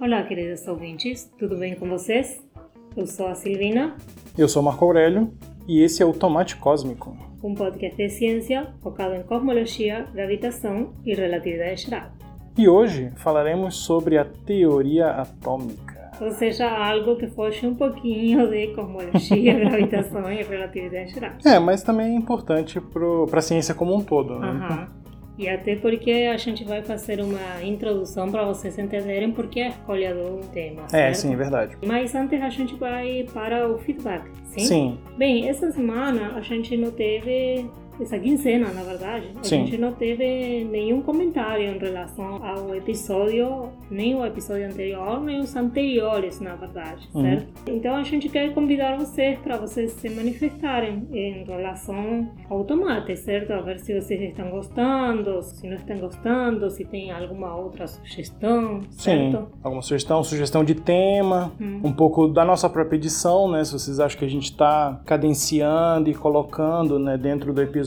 Olá, queridos ouvintes, tudo bem com vocês? Eu sou a Silvina. Eu sou Marco Aurélio e esse é o Tomate Cósmico um podcast de ciência focado em cosmologia, gravitação e relatividade geral. E hoje falaremos sobre a teoria atômica. Ou seja, algo que foge um pouquinho de cosmologia, gravitação e relatividade geral. É, mas também é importante para a ciência como um todo. Né? Uhum. E até porque a gente vai fazer uma introdução para vocês entenderem por que a escolha do tema. É, certo? É, sim, é verdade. Mas antes a gente vai para o feedback, sim? Sim. Bem, essa semana a gente não teve essa quinzena, na verdade, a Sim. gente não teve nenhum comentário em relação ao episódio, nem o episódio anterior, nem os anteriores, na verdade, Uhum. certo? Então a gente quer convidar vocês para vocês se manifestarem em relação ao tomate, certo? A ver se vocês estão gostando, se não estão gostando, se tem alguma outra sugestão, Sim. certo? Alguma sugestão, sugestão de tema, Hum. um pouco da nossa própria edição, né? Se vocês acham que a gente está cadenciando e colocando né, dentro do episódio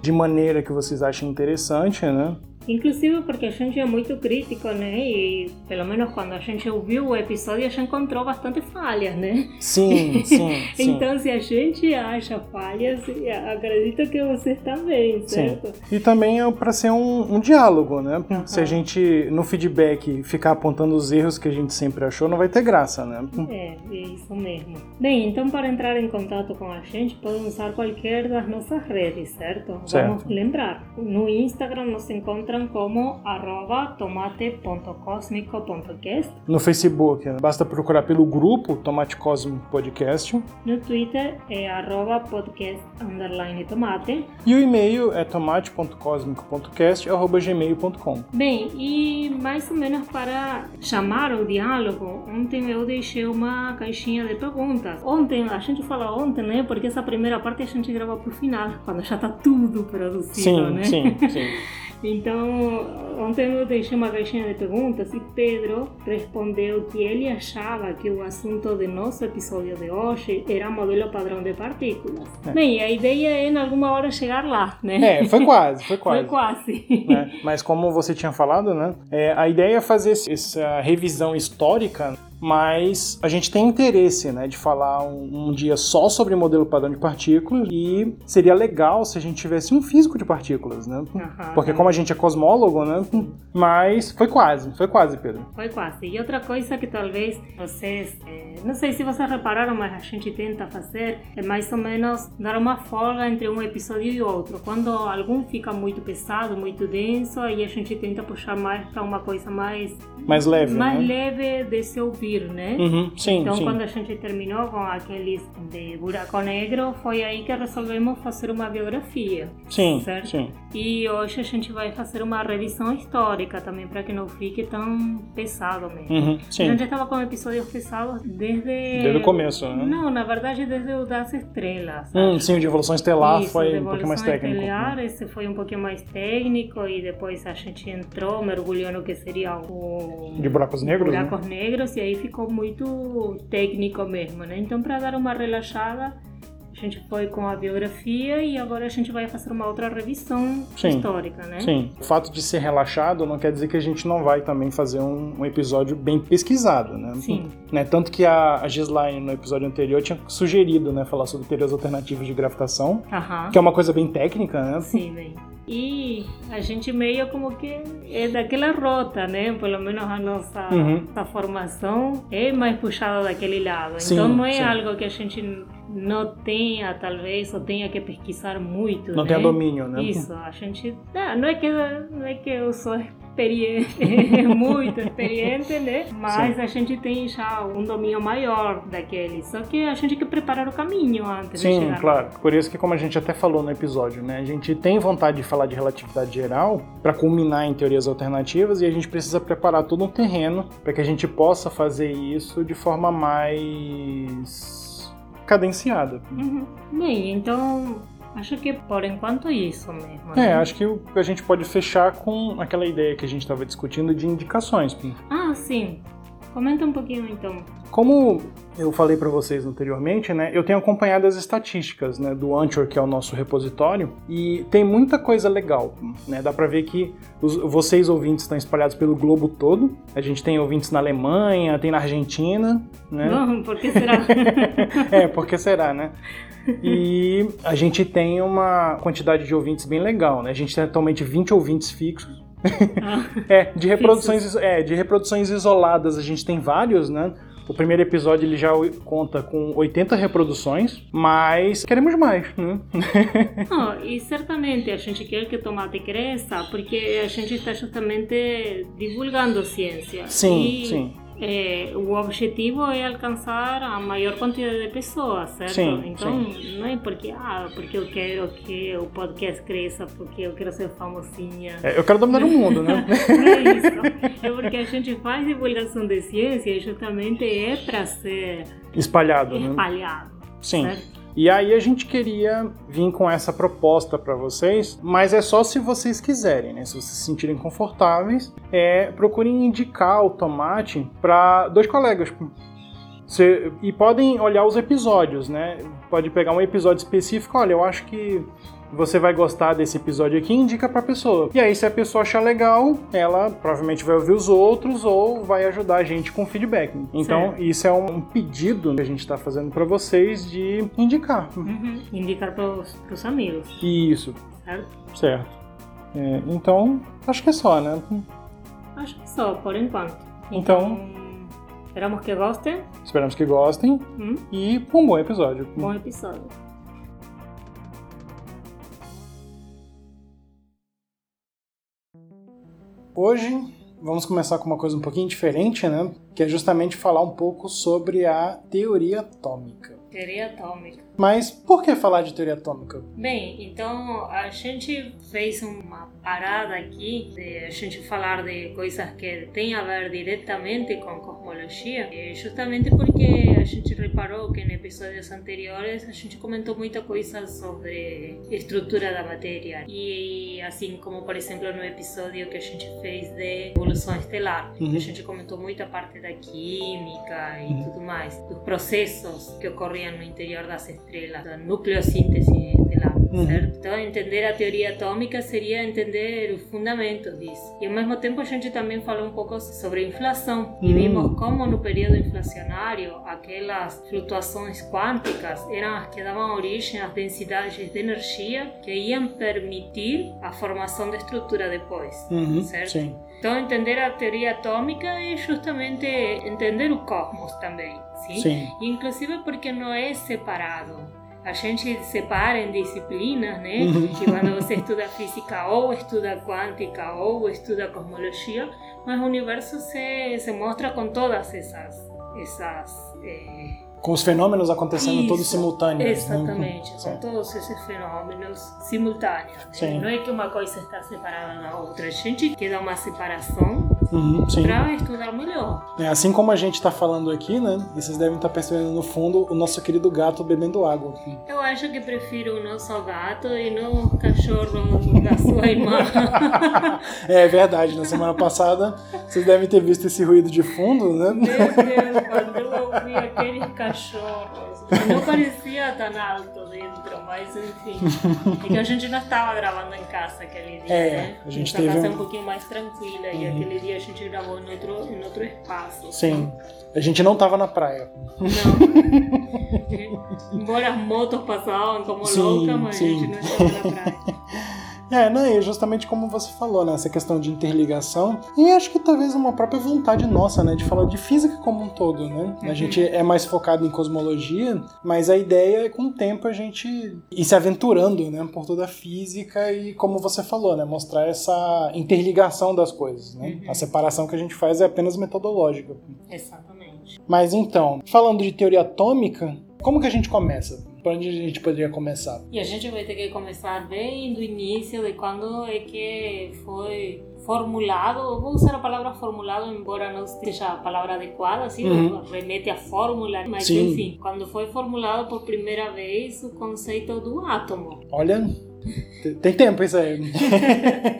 de maneira que vocês achem interessante, né? Inclusive porque a gente é muito crítico, né? E pelo menos quando a gente ouviu o episódio, a gente encontrou bastante falhas, né? Sim, sim, sim. Então, se a gente acha falhas, acredito que vocês também, Sim. certo? E também é para ser um, um diálogo, né? Aham. Se a gente, no feedback, ficar apontando os erros que a gente sempre achou, não vai ter graça, né? É, é isso mesmo. Bem, então para entrar em contato com a gente, podem usar qualquer das nossas redes, certo? Certo. Vamos lembrar. No Instagram nos encontram como arroba tomate.cosmico.cast No Facebook, basta procurar pelo grupo Tomate Cósmico Podcast. No Twitter é arroba podcast underline tomate. E o e-mail é tomate.cosmico.cast.gmail.com. Bem, e mais ou menos para chamar o diálogo, ontem eu deixei uma caixinha de perguntas. Ontem, a gente fala ontem, né? Porque essa primeira parte a gente grava pro final, quando já tá tudo produzido, Sim, né? sim, sim. Então, ontem eu deixei uma caixinha de perguntas e Pedro respondeu que ele achava que o assunto do nosso episódio de hoje era modelo padrão de partículas. Bem, a ideia é em alguma hora chegar lá, né? É, foi quase, foi quase. Foi quase. né? Mas como você tinha falado, né? é, a ideia é fazer essa revisão histórica, mas a gente tem interesse, né, de falar um, um dia só sobre modelo padrão de partículas e seria legal se a gente tivesse um físico de partículas, né? Aham. Porque como a gente é cosmólogo, né? Mas foi quase, foi quase, Pedro. Foi quase. E outra coisa que talvez vocês, eh, não sei se vocês repararam, mas a gente tenta fazer é mais ou menos dar uma folga entre um episódio e outro. Quando algum fica muito pesado, muito denso, aí a gente tenta puxar mais para uma coisa mais Mais leve, mais né? leve de se ouvir, né? Uhum, sim, Então, sim. quando a gente terminou com aqueles de Buraco Negro, foi aí que resolvemos fazer uma biografia. Sim, certo? sim. E hoje a gente vai fazer uma revisão histórica também, para que não fique tão pesado mesmo. Uhum, A sim. gente estava com episódios pesados desde... Desde o começo, né? Não, na verdade, desde o das estrelas. Hum, sim, o de evolução estelar Isso, foi um pouquinho mais técnico. estelar, esse foi um pouquinho mais técnico e depois a gente entrou, mergulhou no que seria o... De buracos negros, né? buracos negros e aí ficou muito técnico mesmo, né? Então, para dar uma relaxada, a gente foi com a biografia e agora a gente vai fazer uma outra revisão Sim. histórica, né? Sim. O fato de ser relaxado não quer dizer que a gente não vai também fazer um, um episódio bem pesquisado, né? Sim. Né? Tanto que a, a Gislaine, no episódio anterior, tinha sugerido né, falar sobre teorias alternativas de gravitação, Aham. que é uma coisa bem técnica, né? Sim, bem. E a gente meio como que é daquela rota, né? Pelo menos a nossa, Uhum. nossa formação é mais puxada daquele lado. Sim, então não é sim. algo que a gente não tenha, talvez, ou tenha que pesquisar muito, Não né? tenha domínio, né? Isso, a gente. Não, não é que, não é que eu sou experiente, muito experiente, né? Mas a gente tem já um domínio maior daquele. Só que a gente tem que preparar o caminho antes de Sim, chegar lá. claro. Por isso que, como a gente até falou no episódio, né? A gente tem vontade de falar de relatividade geral para culminar em teorias alternativas e a gente precisa preparar todo um terreno para que a gente possa fazer isso de forma mais cadenciada. Uhum. Bem, então acho que por enquanto é isso mesmo. É, né? acho que a gente pode fechar com aquela ideia que a gente estava discutindo de indicações. Ah, sim. Comenta um pouquinho então. Como eu falei para vocês anteriormente, né, eu tenho acompanhado as estatísticas né, do Anchor, que é o nosso repositório, e tem muita coisa legal. Né, dá para ver que os, vocês ouvintes estão espalhados pelo globo todo. A gente tem ouvintes na Alemanha, tem na Argentina. Né? Não, por que será? é, por que será, né? E a gente tem uma quantidade de ouvintes bem legal, né? A gente tem atualmente 20 ouvintes fixos. Ah, é, de reproduções, é, de reproduções isoladas a gente tem vários, né? O primeiro episódio ele já conta com 80 reproduções, mas queremos mais, né? Não, e certamente a gente quer que o tomate cresça porque a gente está justamente divulgando ciência. Sim, e sim é, o objetivo é alcançar a maior quantidade de pessoas, certo? Sim, então, sim. não é porque, ah, porque eu quero que o podcast cresça, porque eu quero ser famosinha. É, eu quero dominar o mundo, né? não é isso. É porque a gente faz divulgação de ciência e justamente é para ser espalhado, espalhado né? Sim. Certo? E aí a gente queria vir com essa proposta para vocês, mas é só se vocês quiserem, né? Se vocês se sentirem confortáveis, é, procurem indicar o tomate para dois colegas. Cê, e podem olhar os episódios, né? Pode pegar um episódio específico, olha, eu acho que você vai gostar desse episódio aqui, indica pra pessoa. E aí, se a pessoa achar legal, ela provavelmente vai ouvir os outros ou vai ajudar a gente com feedback. Então, certo. isso é um pedido que a gente está fazendo para vocês de indicar. Uhum. Indicar pros, pros amigos. Isso. Certo? Certo. É, então, acho que é só, né? Acho que é só, por enquanto. Então, então esperamos que gostem. Esperamos que gostem. Hum? E um bom episódio. Bom episódio. Hoje vamos começar com uma coisa um pouquinho diferente, né? Que é justamente falar um pouco sobre a teoria atômica. Teoria atômica. Mas por que falar de teoria atômica? Bem, então a gente fez uma parada aqui de a gente falar de coisas que têm a ver diretamente com cosmologia, justamente porque a gente reparou que em episódios anteriores a gente comentou muita coisa sobre estrutura da matéria e assim como por exemplo no episódio que a gente fez de evolução estelar, uhum. a gente comentou muita parte da química e uhum. tudo mais, dos processos que ocorriam no interior das estrelas estrelas, da nucleossíntese estelar, uhum. certo? Então, entender a teoria atômica seria entender os fundamentos disso. E ao mesmo tempo, a gente também falou um pouco sobre inflação uhum. e vimos como no período inflacionário aquelas flutuações quânticas eram as que davam origem às densidades de energia que iam permitir a formação da estrutura depois, uhum. certo? Sim. Então, entender a teoria atômica é justamente entender o cosmos também, sim? sim. Inclusive porque não é separado. A gente separa em disciplinas, né? Uhum. Que quando você estuda física ou estuda quântica ou estuda cosmologia, mas o universo se, se mostra com todas essas, essas eh, com os fenômenos acontecendo Isso, todos simultâneos. Né? Exatamente, né? com todos esses fenômenos simultâneos. Sim. Não é que uma coisa está separada da outra. A gente quer dar uma separação uhum, para estudar melhor. É, assim como a gente está falando aqui, né? E vocês devem estar tá percebendo no fundo o nosso querido gato bebendo água. Eu acho que prefiro o nosso gato e não o cachorro da sua irmã. é verdade, na semana passada vocês devem ter visto esse ruído de fundo, né? Meu Deus, quando eu ouvi aquele cachorro. Não parecia tão alto dentro, mas enfim. É que a gente não estava gravando em casa aquele dia, é, né? A gente teve casa um... um pouquinho mais tranquila uhum. e aquele dia a gente gravou em outro, em outro espaço. Sim. A gente não estava na praia. Não. Embora as motos passavam como sim, loucas, mas sim. a gente não estava na praia. É, não, e justamente como você falou, né? Essa questão de interligação. E acho que talvez uma própria vontade nossa, né? De falar de física como um todo, né? Uhum. A gente é mais focado em cosmologia, mas a ideia é com o tempo a gente ir se aventurando, né? Por toda a física e, como você falou, né? Mostrar essa interligação das coisas, né? Uhum. A separação que a gente faz é apenas metodológica. Exatamente. Mas então, falando de teoria atômica, como que a gente começa? Por onde a gente poderia começar? E a gente vai ter que começar bem do início, de quando é que foi formulado, vou usar a palavra formulado, embora não seja a palavra adequada, assim, uhum. remete à fórmula, mas Sim. enfim, quando foi formulado por primeira vez o conceito do átomo. Olha, Tem tempo isso aí.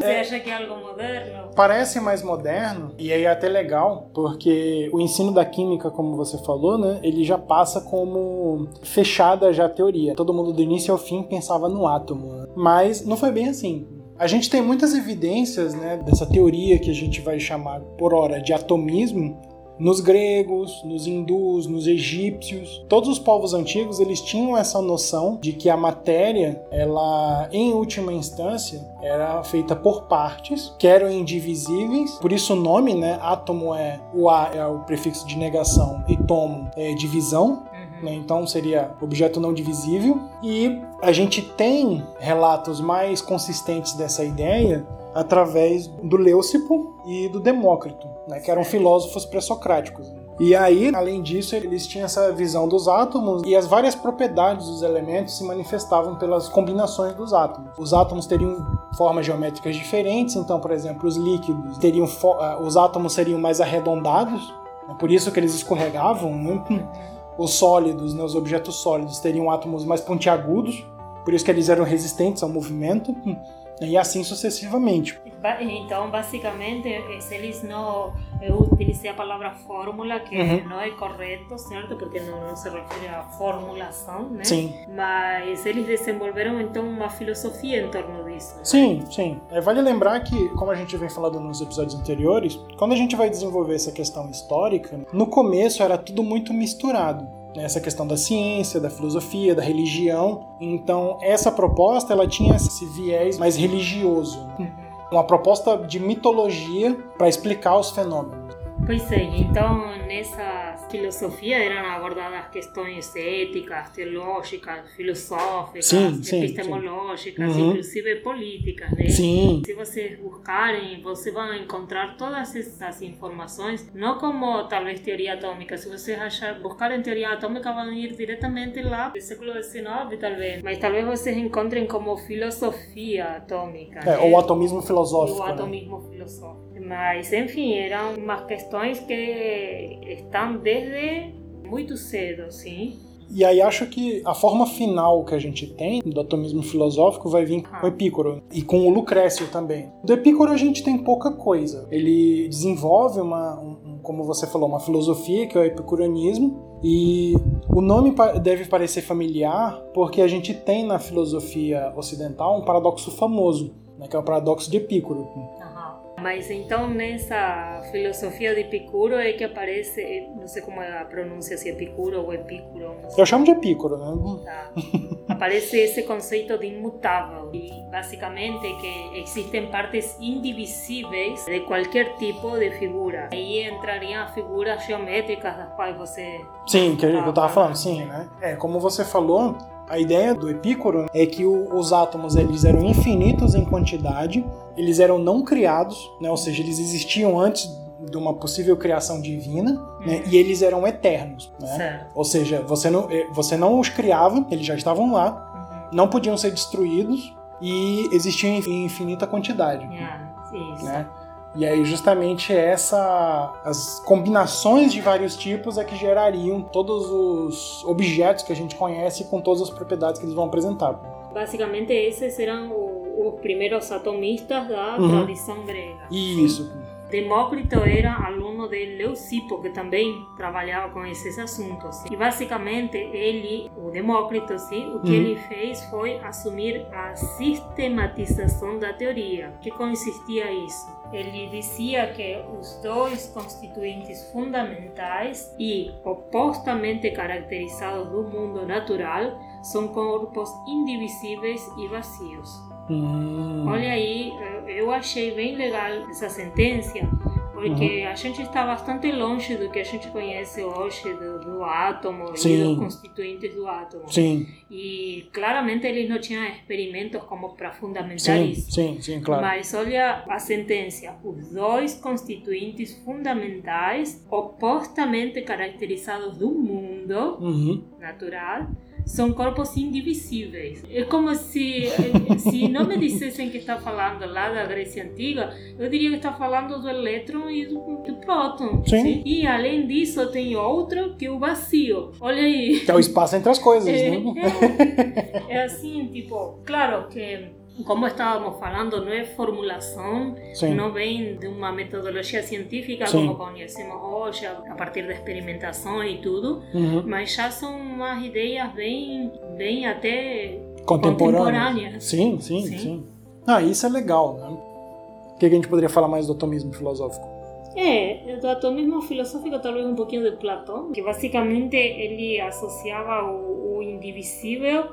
Você acha que é algo moderno? Parece mais moderno e aí é até legal, porque o ensino da química, como você falou, né, ele já passa como fechada já a teoria. Todo mundo do início ao fim pensava no átomo, né? mas não foi bem assim. A gente tem muitas evidências né, dessa teoria que a gente vai chamar por hora de atomismo, nos gregos, nos hindus, nos egípcios, todos os povos antigos eles tinham essa noção de que a matéria, ela em última instância, era feita por partes que eram indivisíveis. Por isso o nome, né, átomo é o a é o prefixo de negação e tomo é divisão. Uhum. Né, então seria objeto não divisível. E a gente tem relatos mais consistentes dessa ideia através do Leucipo e do Demócrito, né, que eram filósofos pré-socráticos. E aí, além disso, eles tinham essa visão dos átomos e as várias propriedades dos elementos se manifestavam pelas combinações dos átomos. Os átomos teriam formas geométricas diferentes, então, por exemplo, os líquidos teriam ah, os átomos seriam mais arredondados, né, por isso que eles escorregavam. Né? Os sólidos, né, os objetos sólidos teriam átomos mais pontiagudos, por isso que eles eram resistentes ao movimento e assim sucessivamente. Então, basicamente, se eles não. Eu utilizei a palavra fórmula, que uhum. não é correto, certo? Porque não, não, se refere à formulação, né? Sim. Mas eles desenvolveram, então, uma filosofia em torno disso. Né? Sim, sim. É, vale lembrar que, como a gente vem falando nos episódios anteriores, quando a gente vai desenvolver essa questão histórica, no começo era tudo muito misturado essa questão da ciência, da filosofia, da religião. Então, essa proposta ela tinha esse viés mais religioso, uma proposta de mitologia para explicar os fenômenos. Pois é, então nessa filosofia eram abordadas questões éticas, teológicas, filosóficas, sim, sim, epistemológicas, sim. inclusive políticas. Né? Se vocês buscarem, vocês vão encontrar todas essas informações, não como talvez teoria atômica. Se vocês achar, buscarem teoria atômica, vão ir diretamente lá do século XIX, talvez. Mas talvez vocês encontrem como filosofia atômica. É, né? ou atomismo filosófico. O atomismo né? filosófico. Mas, enfim, eram umas questões que estão desde muito cedo, sim. E aí acho que a forma final que a gente tem do atomismo filosófico vai vir com o Epicuro e com o Lucrécio também. Do Epicuro a gente tem pouca coisa. Ele desenvolve uma, um, como você falou, uma filosofia que é o epicureanismo e o nome deve parecer familiar porque a gente tem na filosofia ocidental um paradoxo famoso, né, que é o paradoxo de Epicuro. Mas então nessa filosofia de Epicuro é que aparece, não sei como é a pronúncia, se é Epicuro ou Epicuro. Eu chamo de Epicuro, né? Tá. aparece esse conceito de imutável e basicamente que existem partes indivisíveis de qualquer tipo de figura. Aí entrariam figuras geométricas das quais você... Sim, que eu estava falando, sim, né? É, como você falou, a ideia do Epicuro é que o, os átomos eles eram infinitos em quantidade, eles eram não criados, né? ou seja, eles existiam antes de uma possível criação divina, hum. né? e eles eram eternos. Né? Ou seja, você não, eh, você não os criava, eles já estavam lá, uhum. não podiam ser destruídos e existiam em infinita quantidade. Yeah, isso. Né? E aí justamente essa as combinações de vários tipos é que gerariam todos os objetos que a gente conhece com todas as propriedades que eles vão apresentar. Basicamente esses eram os primeiros atomistas da uhum. tradição grega. Isso. Demócrito era aluno de Leucipo, que também trabalhava com esses assuntos. E basicamente ele, o Demócrito, sim, o que uhum. ele fez foi assumir a sistematização da teoria. Que consistia isso? Ele dizia que os dois constituintes fundamentais e opostamente caracterizados do mundo natural são corpos indivisíveis e vazios. Hum. Olha aí, eu achei bem legal essa sentença, porque uhum. a gente está bastante longe do que a gente conhece hoje do, do átomo Sim. e dos constituintes do átomo. Sim. E claramente eles não tinham experimentos como para fundamentar sim, isso. Sim, sim, claro. Mas olha a sentença: os dois constituintes fundamentais, opostamente caracterizados do mundo uhum. natural, são corpos indivisíveis. É como se, se não me dissessem que está falando lá da Grécia Antiga, eu diria que está falando do elétron e do, do próton. Sim. sim. E além disso, tem outro que é o vazio. Olha aí. Que é o espaço entre as coisas, É, né? é, é assim, tipo, claro que como estávamos falando, não é formulação, Sim. não vem de uma metodologia científica Sim. como conhecemos hoje, a partir da experimentação e tudo, Uhum. mas já são umas ideias bem, bem até contemporâneas. Sim, sim, sim, Sim. Ah, isso é legal, né? O que que a gente poderia falar mais do atomismo filosófico? É, do atomismo filosófico talvez um pouquinho de Platão, que basicamente ele associava o, o indivisível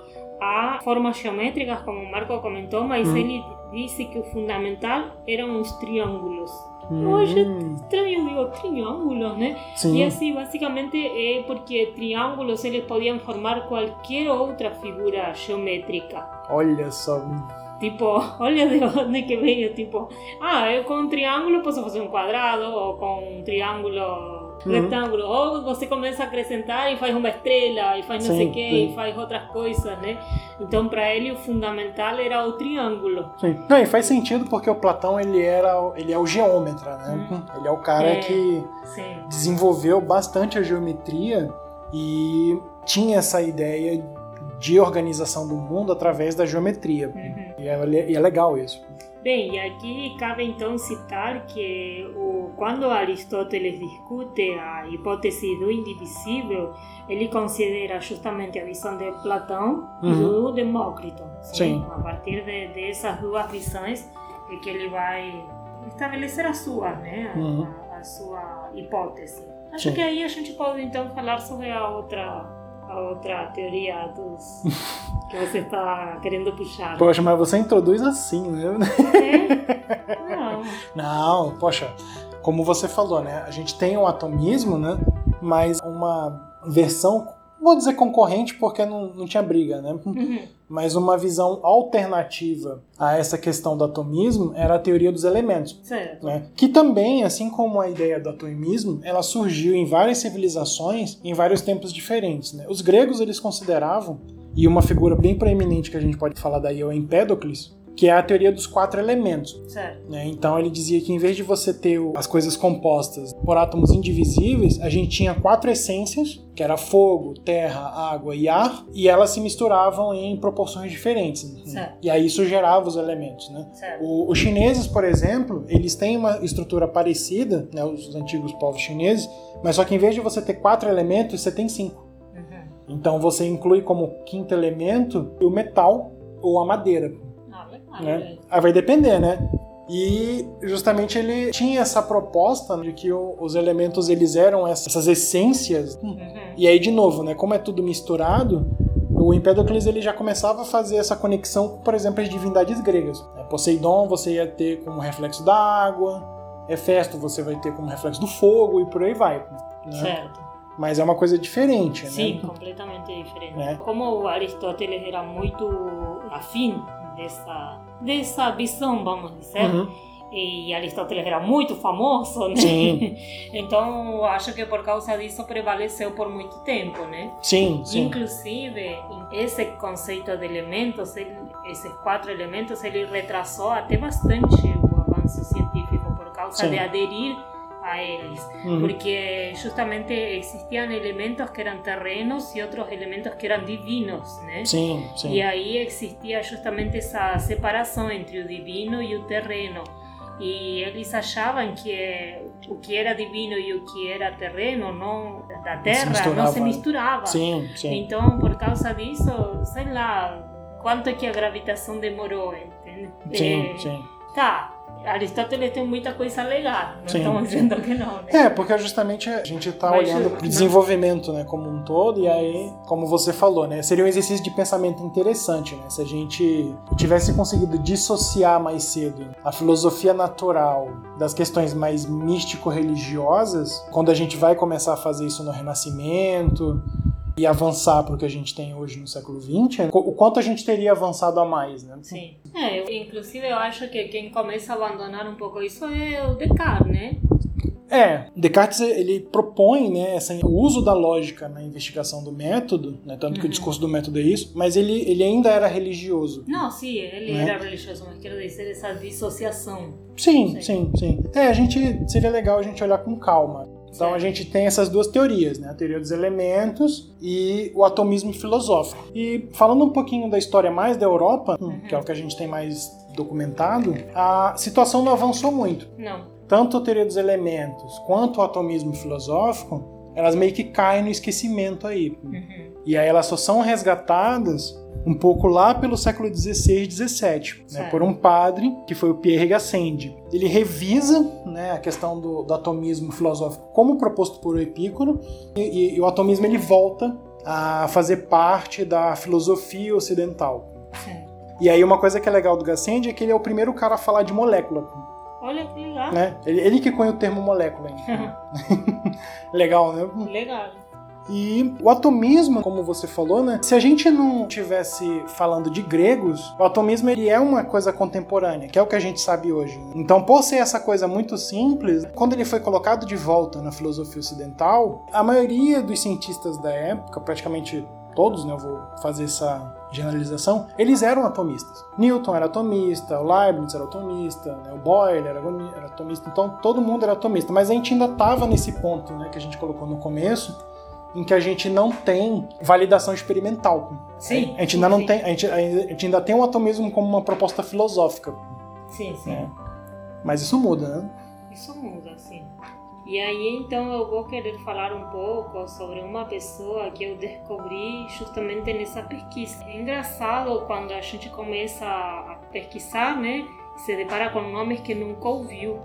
a formas geométricas, como Marco comentou, mas Uhum. ele disse que o fundamental eram os triângulos. Hoje Hum, estranho, digo, triângulos, né? sim. E assim, basicamente é porque triângulos eles podiam formar qualquer outra figura geométrica. Olha só. Tipo, olha de onde que veio, tipo, ah, eu com um triângulo posso fazer um quadrado, ou com um triângulo Uhum. retângulo, ou você começa a acrescentar e faz uma estrela, e faz não Sim, sei o que, sim. e faz outras coisas, né? Então, para ele, o fundamental era o triângulo. Sim. Não, e faz sentido porque o Platão ele era, ele é o geômetra, né? Ele é o cara É. que desenvolveu bastante a geometria e tinha essa ideia de organização do mundo através da geometria. Uhum. E é, e é legal isso. Bem, e aqui cabe então citar que o, quando Aristóteles discute a hipótese do indivisível, ele considera justamente a visão de Platão e Uhum. do Demócrito. Sim. A partir de, dessas duas visões é que ele vai estabelecer a sua, né? A, Uhum. a- a sua hipótese. Acho Sim. que aí a gente pode então falar sobre a outra, a outra teoria dos que você está querendo puxar. Poxa, mas você introduz assim, né? É? Não. Não, poxa, como você falou, né? A gente tem o atomismo, né? Mas uma versão, vou dizer concorrente porque não, não tinha briga, né? Uhum. Mas uma visão alternativa a essa questão do atomismo era a teoria dos elementos. Certo. né? Que também, assim como a ideia do atomismo, ela surgiu em várias civilizações em vários tempos diferentes. né? Os gregos eles consideravam, e uma figura bem proeminente que a gente pode falar daí é o Empédocles, que é a teoria dos quatro elementos. Certo. né? Então ele dizia que em vez de você ter as coisas compostas por átomos indivisíveis, a gente tinha quatro essências, que era fogo, terra, água e ar, e elas se misturavam em proporções diferentes. né? Certo. E aí isso gerava os elementos. Né? O- os chineses, por exemplo, eles têm uma estrutura parecida, né, os antigos povos chineses, mas só que em vez de você ter quatro elementos, você tem cinco. Então você inclui como quinto elemento o metal ou a madeira. Ah, legal. Né? Aí vai depender, né? E justamente ele tinha essa proposta de que os elementos eles eram essas essências. Uhum. E aí de novo, né? Como é tudo misturado, o Empédocles ele já começava a fazer essa conexão com, por exemplo, as divindades gregas. né? Poseidon você ia ter como reflexo da água, Hefesto você vai ter como reflexo do fogo e por aí vai. né? Certo. Mas é uma coisa diferente, Sim, né? completamente diferente. É. Como Aristóteles era muito afim dessa, dessa visão, vamos dizer, Uhum. e Aristóteles era muito famoso, né? Sim. então acho que por causa disso prevaleceu por muito tempo, né? Sim, sim. Inclusive, esse conceito de elementos, ele- esses quatro elementos, ele retrasou até bastante o avanço científico por causa Sim. de aderir a eles. Uhum. Porque justamente existían elementos que eran terrenos y otros elementos que eran divinos, né? Sim, sim. E aí existia justamente essa separação entre o divino e o terreno. E eles achavam que o que era divino e o que era terreno não, da terra não misturava. se misturava. Sim, sim. Então, por causa disso, sei lá, quanto que a gravitação demorou, entende? Sim, Eh, sim. Tá, Aristóteles tem muita coisa legal, não Sim. estamos dizendo que não, né? É, porque justamente a gente está olhando para o desenvolvimento né, como um todo, e aí, como você falou, né, seria um exercício de pensamento interessante, né? Se a gente tivesse conseguido dissociar mais cedo a filosofia natural das questões mais místico-religiosas, quando a gente vai começar a fazer isso no Renascimento e avançar para o que a gente tem hoje no século XX, o quanto a gente teria avançado a mais, né? Sim. É, eu, inclusive eu acho que quem começa a abandonar um pouco isso é o Descartes, né? É, Descartes ele propõe né, essa, o uso da lógica na investigação do método, né, tanto que o Uhum. discurso do método é isso, mas ele, ele ainda era religioso. Não, sim, ele Né? era religioso, mas quero dizer essa dissociação. Sim. sim, sim. É, a gente seria legal a gente olhar com calma. Então a gente tem essas duas teorias, né? A teoria dos elementos e o atomismo filosófico. E falando um pouquinho da história mais da Europa, Uhum. que é o que a gente tem mais documentado, a situação não avançou muito. Não. Tanto a teoria dos elementos quanto o atomismo filosófico, elas meio que caem no esquecimento aí. Uhum. E aí elas só são resgatadas um pouco lá pelo século XVI e XVII, né, por um padre que foi o Pierre Gassendi. Ele revisa né, a questão do, do atomismo filosófico como proposto por Epicuro e, e- o atomismo ele volta a fazer parte da filosofia ocidental. Certo. E aí uma coisa que é legal do Gassendi é que ele é o primeiro cara a falar de molécula, Olha que legal. né? Ele, ele que cunha o termo molécula. legal, né? legal. E o atomismo, como você falou, né? Se a gente não tivesse falando de gregos, o atomismo ele é uma coisa contemporânea, que é o que a gente sabe hoje. Então, por ser essa coisa muito simples, quando ele foi colocado de volta na filosofia ocidental, a maioria dos cientistas da época, praticamente todos, né, eu vou fazer essa generalização, eles eram atomistas. Newton era atomista, o Leibniz era atomista, né, o Boyle era era atomista, então todo mundo era atomista. Mas a gente ainda estava nesse ponto, né, que a gente colocou no começo, em que a gente não tem validação experimental. Sim. A gente ainda não sim. tem, a gente, a gente ainda tem o atomismo como uma proposta filosófica, Sim, sim. né? Mas isso muda, né? Isso muda, sim. E aí, então, eu vou querer falar um pouco sobre uma pessoa que eu descobri justamente nessa pesquisa. É engraçado quando a gente começa a pesquisar, né? Se depara com nomes que nunca ouviu.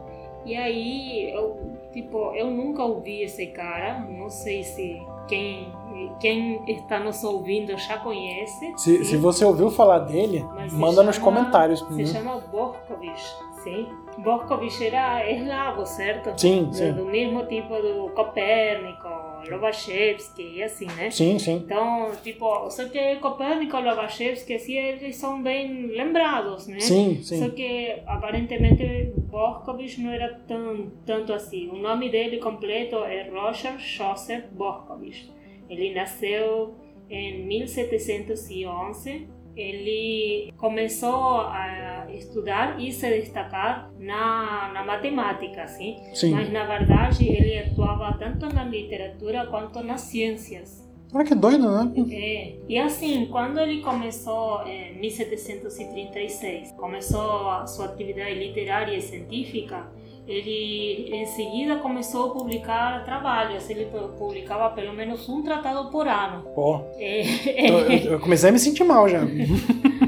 E aí, eu, tipo, eu nunca ouvi esse cara. Não sei se quem, quem está nos ouvindo já conhece. Se, sim. se você ouviu falar dele, Mas manda nos chama- comentários. Se né? chama Borkovich, sim? Borkovich era eslavo, certo? Sim, Do, sim. do mesmo tipo do Copérnico, Lobachevsky e assim, né? Sim, sim. Então, tipo, só que Copérnico e Lobachevsky, assim, eles são bem lembrados, né? Sim, Só sim. que aparentemente Borkovich não era tão, tanto assim. O nome dele completo é Roger Joseph Borkovich. Ele nasceu em 1711. Ele começou a estudar e se destacar na, na matemática, assim. Sim. Mas na verdade ele atuava tanto na literatura quanto nas ciências. Olha que doido, né? É, e assim, quando ele começou em 1736, começou a sua atividade literária e científica, ele em seguida começou a publicar trabalhos. Ele pu- publicava pelo menos um tratado por ano. Pô, É, eu, eu comecei a me sentir mal já.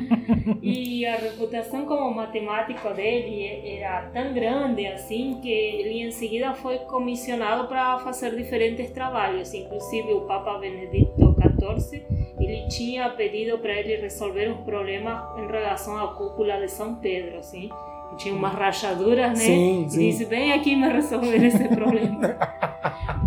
E a reputação como matemático dele era tão grande assim que ele em seguida foi comissionado para fazer diferentes trabalhos. Inclusive o Papa Benedicto XIV ele tinha pedido para ele resolver os problemas em relação à cúpula de São Pedro, assim. Tinha umas rachaduras, né? Sim, sim. disse, vem aqui me resolver esse problema.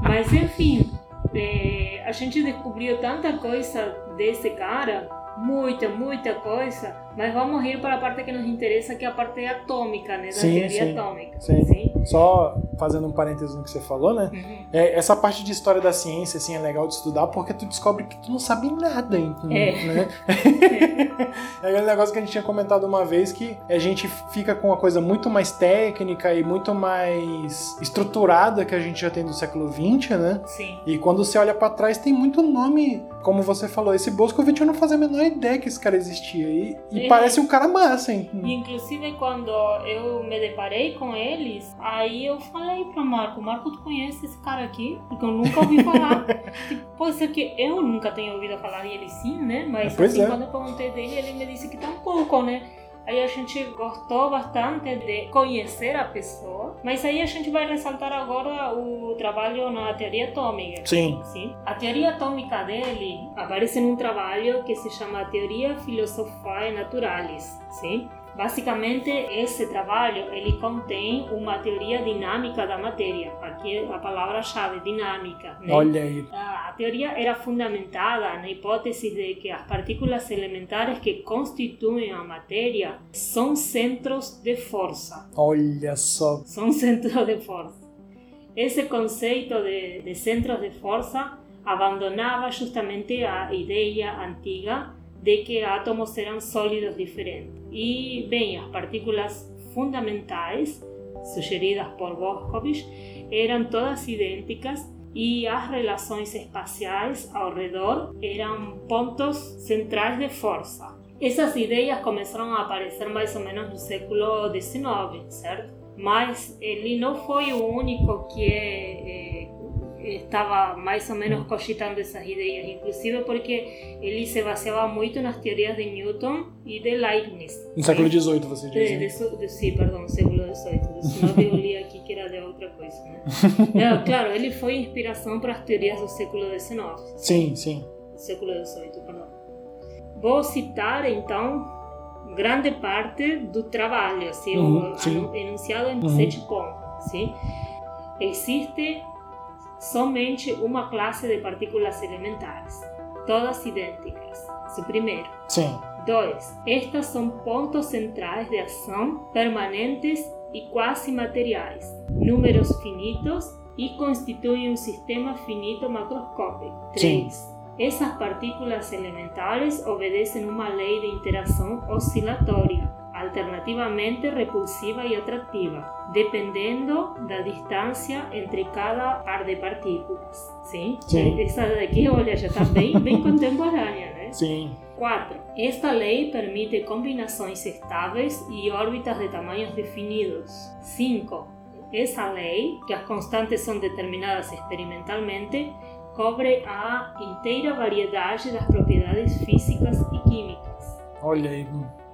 Mas enfim, eh, a gente descobriu tanta coisa desse cara, muita, muita coisa, mas vamos ir para a parte que nos interessa, que é a parte atômica, né? Da Sim, teoria atômica. sim. Só fazendo um parênteses no que você falou, né? Uhum. É, essa parte de história da ciência, assim, é legal de estudar porque tu descobre que tu não sabe nada, então, É. né? é aquele negócio que a gente tinha comentado uma vez que a gente fica com uma coisa muito mais técnica e muito mais estruturada que a gente já tem do século XX, né? Sim. E quando você olha pra trás, tem muito nome, como você falou, esse Boscovich eu não fazia a menor ideia que esse cara existia. E, e É. parece um cara massa, hein? Inclusive quando eu me deparei com eles, aí eu falei para Marco, Marco, tu conhece esse cara aqui? Porque eu nunca ouvi falar. tipo, pode ser que eu nunca tenha ouvido falar e ele sim, né? Mas Pois assim, é. quando eu perguntei dele, ele me disse que tampouco, né? Aí a gente gostou bastante de conhecer a pessoa, mas aí a gente vai ressaltar agora o trabalho na teoria atômica. Sim. Sim. A teoria atômica dele aparece num trabalho que se chama Teoria Philosophiae Naturalis, sim? Basicamente, esse trabalho ele contém uma teoria dinâmica da matéria. Aqui a palavra-chave, dinâmica. Né? Olha aí. A teoria era fundamentada na hipótese de que as partículas elementares que constituem a matéria são centros de força Olha só. são centros de força. esse conceito de, de centros de força abandonava justamente a ideia antiga de que átomos eram sólidos diferentes. E, bem, as partículas fundamentais, sugeridas por Boscovich, eram todas idênticas e as relações espaciais ao redor eram pontos centrais de força. Essas ideias começaram a aparecer mais ou menos no século XIX, certo? Mas ele não foi o único que é, estava mais ou menos cogitando essas ideias, inclusive porque ele se baseava muito nas teorias de Newton e de Leibniz. No século XVIII, você diz? De, de, de, sim, perdão, século XVIII. XIX eu li aqui que era de outra coisa, né? é, claro, ele foi inspiração para as teorias do século XIX. Sim, sim. Século XVIII, perdão. Vou citar, então, grande parte do trabalho, assim, uhum, o, enunciado em uhum. sete pontos. Sim? Existe somente uma classe de partículas elementares, todas idênticas. Isso primeiro. Sim. Dois, estas são pontos centrais de ação permanentes e quase materiais, números finitos e constituem um sistema finito macroscópico. Três, essas partículas elementares obedecem uma lei de interação oscilatória alternativamente repulsiva e atrativa, dependendo da distância entre cada par de partículas. Sim? Sim. Essa daqui, olha, já está bem, bem contemporânea, né? Sim. 4. Esta lei permite combinações estáveis e órbitas de tamanhos definidos. 5. Essa lei, que as constantes são determinadas experimentalmente, cobre a inteira variedade das propriedades físicas e químicas. Olha aí.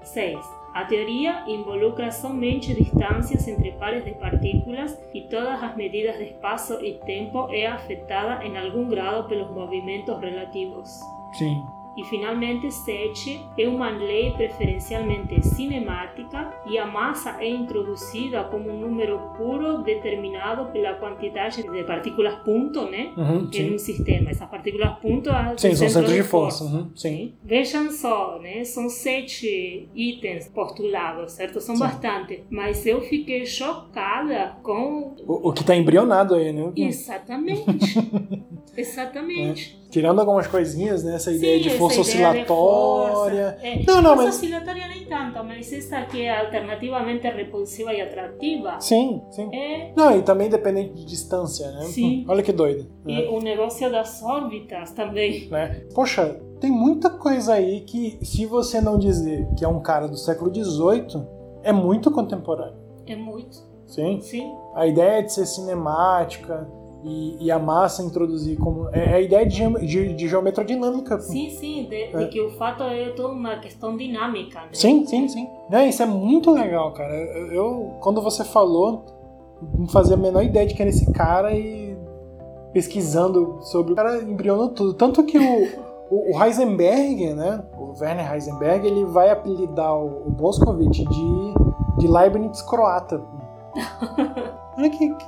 6. A teoria involucra somente distâncias entre pares de partículas e todas as medidas de espaço e tempo é afetada em algum grado pelos movimentos relativos. Sim. E finalmente, 7 é uma lei preferencialmente cinemática e a massa é introduzida como um número puro determinado pela quantidade de partículas ponto né, uhum, em um sistema. Essas partículas ponto sim, são centros de força. força. Uhum, sim. Vejam só, né, são sete itens postulados, certo? São sim. bastante. Mas eu fiquei chocada com... O, o que está embrionado aí, né? Exatamente. Exatamente. É. Tirando algumas coisinhas, né? Essa ideia de força oscilatória. É, não, não, força mas... oscilatória nem tanto, mas essa que é alternativamente repulsiva e atrativa. Sim, sim. É... Não, e também dependente de distância, né? Sim. Olha que doido. E né? o negócio das órbitas também. Né? Poxa, tem muita coisa aí que, se você não dizer que é um cara do século XVIII, é muito contemporâneo. É muito. Sim? Sim. A ideia de ser cinemática, e, e, a massa introduzir como. É, é a ideia de, de, de geometrodinâmica. Sim, sim, de, é. de, que o fato é toda uma questão dinâmica. Né? Sim, sim, sim. É, isso é muito legal, cara. Eu, eu, quando você falou, não fazia a menor ideia de quem era esse cara e pesquisando sobre. O cara embrionou tudo. Tanto que o. O, Heisenberg, né? O Werner Heisenberg, ele vai apelidar o, o Boscovich de, de Leibniz croata. Olha que, que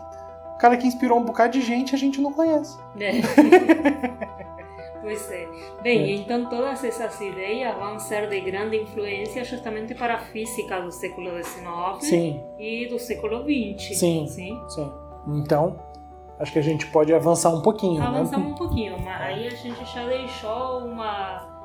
cara que inspirou um bocado de gente a gente não conhece. É. pois é. Bem, é. então todas essas ideias vão ser de grande influência justamente para a física do século XIX Sim. e do século XX. Sim. Sim. Sim. Então, acho que a gente pode avançar um pouquinho. Né? Avançar né? um pouquinho, mas aí a gente já deixou uma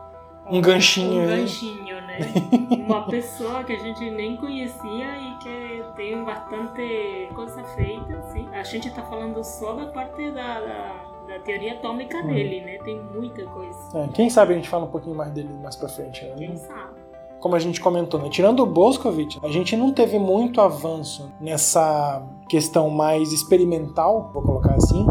um ganchinho um ganchinho, né? Uma pessoa que a gente nem conhecia e que tem bastante coisa feita, assim. A gente está falando só da parte da, da, da teoria atômica hum. dele, né? Tem muita coisa. É, quem sabe a gente fala um pouquinho mais dele mais pra frente, né? Quem sabe? Como a gente comentou, né? Tirando o Boscovich, a gente não teve muito avanço nessa questão mais experimental, vou colocar assim,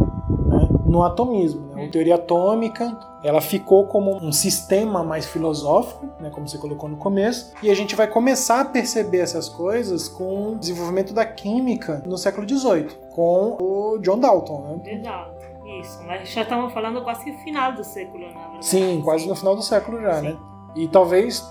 no atomismo. Né? A teoria atômica ela ficou como um sistema mais filosófico, né, como você colocou no começo, e a gente vai começar a perceber essas coisas com o desenvolvimento da química no século XVIII, com o John Dalton. Né? Exato. Isso, mas já estamos falando quase no final do século, na verdade. Sim, quase no final do século já, Sim. né? E talvez,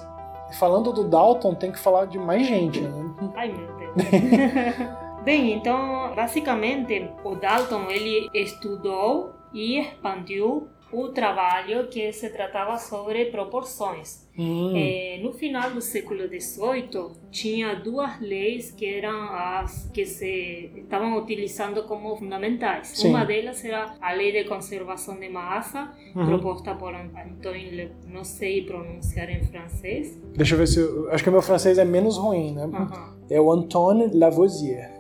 falando do Dalton, tem que falar de mais gente, né? Ai, meu Deus. Bem, então, basicamente, o Dalton ele estudou e expandiu o trabalho que se tratava sobre proporções. Hum. É, no final do século XVIII, tinha duas leis que eram as que se estavam utilizando como fundamentais. Sim. Uma delas era a Lei de Conservação de Massa, Uhum. proposta por Antoine, Le... não sei pronunciar em francês. Deixa eu ver se. Eu, acho que o meu francês é menos ruim, né? Aham. É o Antoine Lavoisier.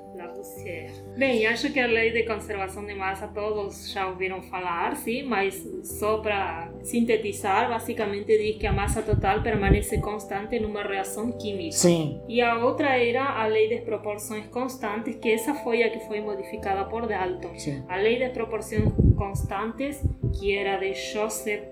Bem, acho que a lei de conservação de massa todos já ouviram falar, sim, mas só para sintetizar, basicamente diz que a massa total permanece constante numa reação química. Sim. E a outra era a lei das proporções constantes, que essa foi a que foi modificada por Dalton. Sim. A lei das proporções constantes, que era de Joseph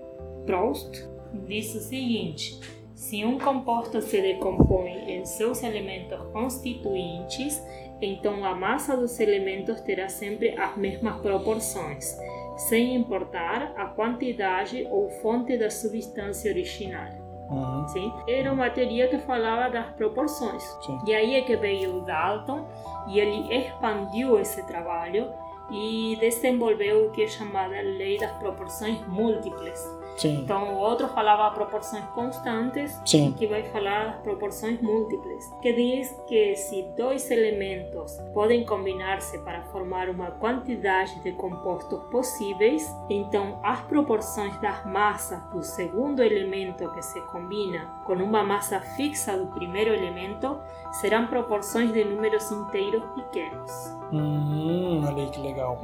Proust, diz o seguinte: se um composto se decompõe em seus elementos constituintes, então a massa dos elementos terá sempre as mesmas proporções, sem importar a quantidade ou fonte da substância original. Uhum. Sim? Era uma teoria que falava das proporções. Sim. E aí é que veio o Dalton e ele expandiu esse trabalho e desenvolveu o que é chamada lei das proporções múltiplas. Sim. Então, o outro falava proporções constantes, Sim. que vai falar proporções múltiplas, que diz que se dois elementos podem combinar-se para formar uma quantidade de compostos possíveis, então as proporções das massas do segundo elemento que se combina com uma massa fixa do primeiro elemento serão proporções de números inteiros pequenos. Hum, olha aí que legal.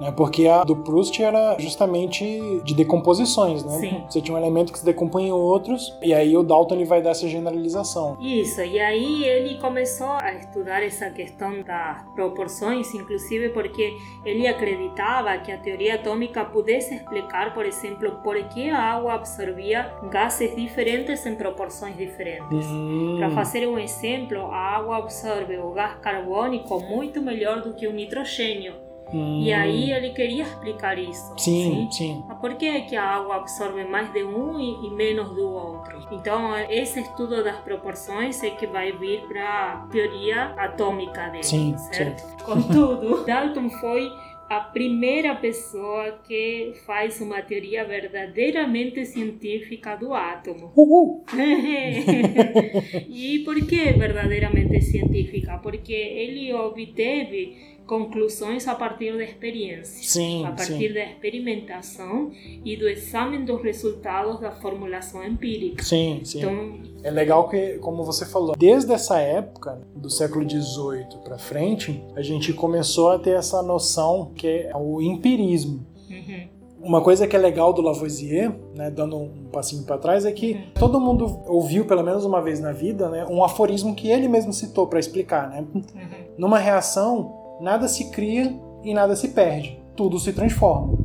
Né, Porque a do Proust era justamente de decomposições, né? Sim. Você tinha um elemento que se decompõe em outros, e aí o Dalton ele vai dar essa generalização. Isso, e aí ele começou a estudar essa questão das proporções, inclusive porque ele acreditava que a teoria atômica pudesse explicar, por exemplo, por que a água absorvia gases diferentes em proporções diferentes. Hum, Para fazer um exemplo, a água absorve o gás carbônico muito melhor do que o nitrogênio. Hum. E aí ele queria explicar isso. Sim, sim. Mas Por que, é que a água absorve mais de um e, e menos do outro? Então, esse estudo das proporções é que vai vir para a teoria atômica dele, Sim, certo? Contudo, Dalton foi a primeira pessoa que faz uma teoria verdadeiramente científica do átomo. Uhul! e por que verdadeiramente científica? Porque ele obteve conclusões a partir da experiência, Sim, a partir sim. da experimentação e do exame dos resultados da formulação empírica. Sim, sim. Então, É legal que, como você falou, desde essa época, do século XVIII para frente, a gente começou a ter essa noção que é o empirismo. uhum, Uma coisa que é legal do Lavoisier, né, dando um passinho para trás, é que todo mundo ouviu pelo menos uma vez na vida, né, um aforismo que ele mesmo citou para explicar, né? uhum, Numa reação, nada se cria e nada se perde, tudo se transforma.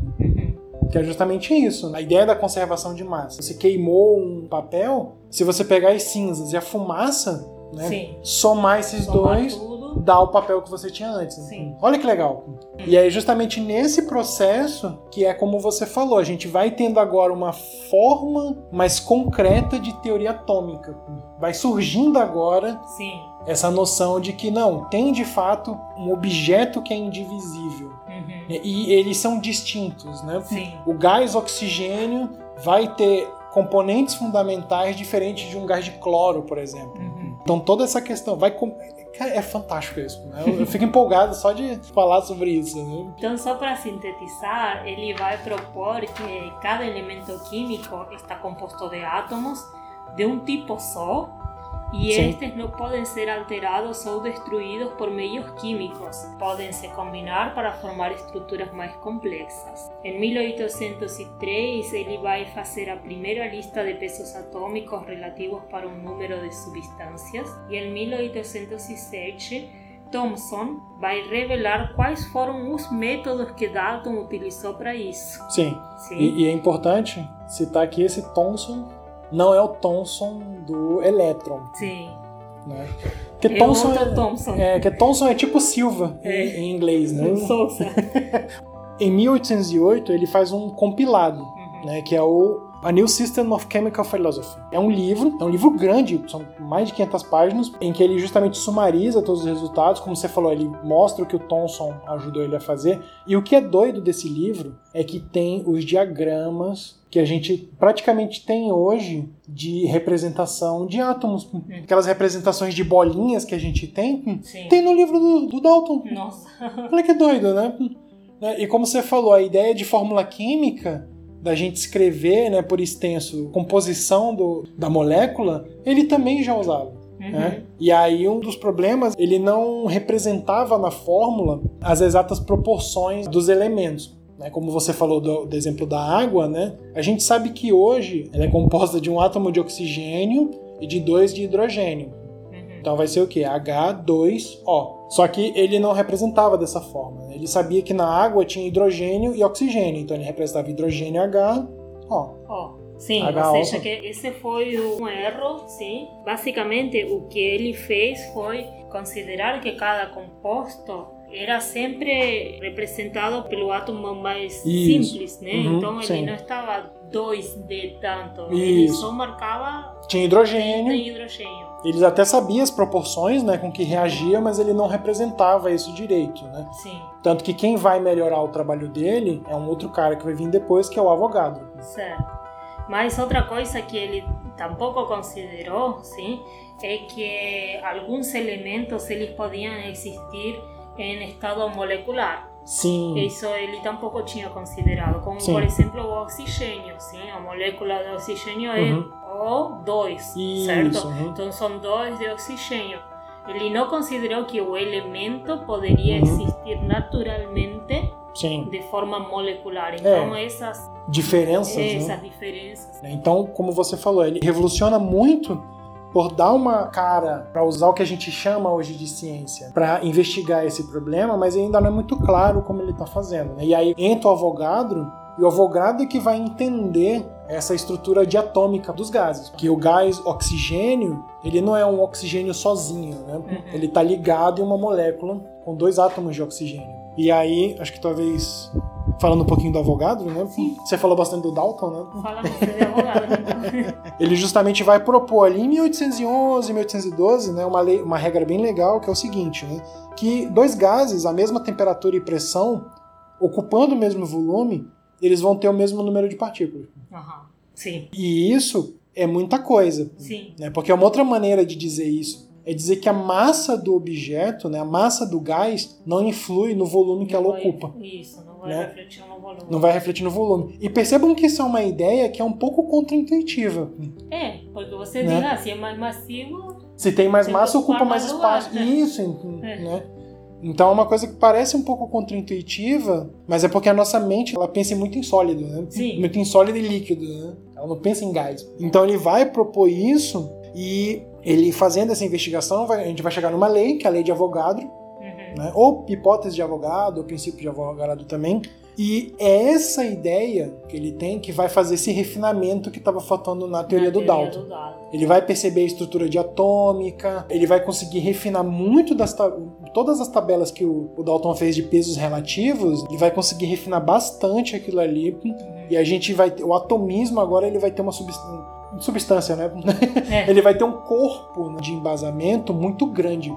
Que é justamente isso. A ideia da conservação de massa. Você queimou um papel, se você pegar as cinzas e a fumaça, né, Sim. somar esses Somar dois, tudo. Dá o papel que você tinha antes. Sim. Olha que legal. E é justamente nesse processo que é como você falou, a gente vai tendo agora uma forma mais concreta de teoria atômica. Vai surgindo agora Sim. essa noção de que não, tem de fato um objeto que é indivisível. Uhum. E eles são distintos, né? Sim. O gás oxigênio vai ter componentes fundamentais diferentes de um gás de cloro, por exemplo. Uhum. Então toda essa questão vai. Cara, é fantástico isso. Né? Eu, eu fico empolgado só de falar sobre isso. Né? Então, só para sintetizar, ele vai propor que cada elemento químico está composto de átomos de um tipo só e Sim. estes não podem ser alterados ou destruídos por meios químicos. Podem se combinar para formar estruturas mais complexas. Em 1803, ele vai fazer a primeira lista de pesos atômicos relativos para um número de substâncias e em 1807 Thomson vai revelar quais foram os métodos que Dalton utilizou para isso. Sim. Sim. E, e é importante citar que esse Thomson não é o Thomson do elétron. Sim. Né? Porque É Thomson é, Thomson. é, que Thomson é tipo Silva É. em, inglês. Né? Em 1808 ele faz um compilado, Uhum. né, que é o A New System of Chemical Philosophy. É um livro, é um livro grande, são mais de 500 páginas, em que ele justamente sumariza todos os resultados, como você falou, ele mostra o que o Thomson ajudou ele a fazer. E o que é doido desse livro é que tem os diagramas que a gente praticamente tem hoje de representação de átomos. Aquelas representações de bolinhas que a gente tem, Sim. tem no livro do, do Dalton. Nossa. Olha que doido, né? E como você falou, a ideia de fórmula química da gente escrever, né, por extenso, composição do, da molécula, ele também já usava. Uhum. Né? E aí um dos problemas, ele não representava na fórmula as exatas proporções dos elementos. Né? Como você falou do, do, exemplo da água, né? a gente sabe que hoje ela é composta de um átomo de oxigênio e de dois de hidrogênio. Então vai ser o que? H2O. Só que ele não representava dessa forma. Ele sabia que na água tinha hidrogênio e oxigênio. Então ele representava hidrogênio H, ó. Oh. Sim, H ou seja, que esse foi um erro, sim. Basicamente, o que ele fez foi considerar que cada composto era sempre representado pelo átomo mais Isso. simples, né? Uhum, então ele sim. não estava 2D tanto, ele Isso. só marcava Tinha hidrogênio. tem hidrogênio. Eles até sabiam as proporções né, com que reagia, mas ele não representava isso direito. Né? Sim, Tanto que quem vai melhorar o trabalho dele é um outro cara que vai vir depois, que é o Avogadro. certo. Mas outra coisa que ele tampouco considerou, sim, é que alguns elementos eles podiam existir em estado molecular. Sim. Isso ele tampouco tinha considerado, como Sim. por exemplo o oxigênio, sim, a molécula de oxigênio Uhum. é O2, Isso, certo? uhum. Então são dois de oxigênio. Ele não considerou que o elemento poderia Uhum. existir naturalmente Sim. de forma molecular. Então É. essas Diferenças. né? essas diferenças. Então, como você falou, ele revoluciona muito por dar uma cara para usar o que a gente chama hoje de ciência para investigar esse problema, mas ainda não é muito claro como ele está fazendo. né? E aí entra o Avogadro e o Avogadro é que vai entender essa estrutura diatômica dos gases, que o gás oxigênio ele não é um oxigênio sozinho, né? Ele está ligado em uma molécula com dois átomos de oxigênio. E aí, acho que talvez falando um pouquinho do Avogadro, né? Sim. Você falou bastante do Dalton, né? Fala de advogado, então. ele justamente vai propor ali em 1811, 1812, né, uma, lei, uma regra bem legal que é o seguinte, né, que dois gases, a mesma temperatura e pressão, ocupando o mesmo volume, eles vão ter o mesmo número de partículas. Aham. Sim, E isso é muita coisa, sim. né, porque uma outra maneira de dizer isso é dizer que a massa do objeto, né, a massa do gás, não influi no volume que ela Não vai- ocupa. Isso, não vai né? refletir no volume. Não vai refletir no volume. E percebam que isso é uma ideia que é um pouco contraintuitiva. É, porque você Né? diz, ah, se é mais massivo, Se tem mais massa, ocupa mais espaço. né? Isso, É. né? Então é uma coisa que parece um pouco contraintuitiva, mas é porque a nossa mente ela pensa muito em sólido, né? Sim. Muito em sólido e líquido, né? Ela não pensa em gás. Então ele vai propor isso e ele fazendo essa investigação, vai- a gente vai chegar numa lei, que é a lei de Avogadro, uhum, né? ou hipótese de Avogadro, ou princípio de Avogadro também. E é essa ideia que ele tem que vai fazer esse refinamento que estava faltando na teoria, na do, Dalton. do Dalton. Ele vai perceber a estrutura diatômica, ele vai conseguir refinar muito das todas as tabelas que o, o Dalton fez de pesos relativos, ele vai conseguir refinar bastante aquilo ali. E a gente vai ter, o atomismo agora ele vai ter uma substância, substância né? É. Ele vai ter um corpo de embasamento muito grande.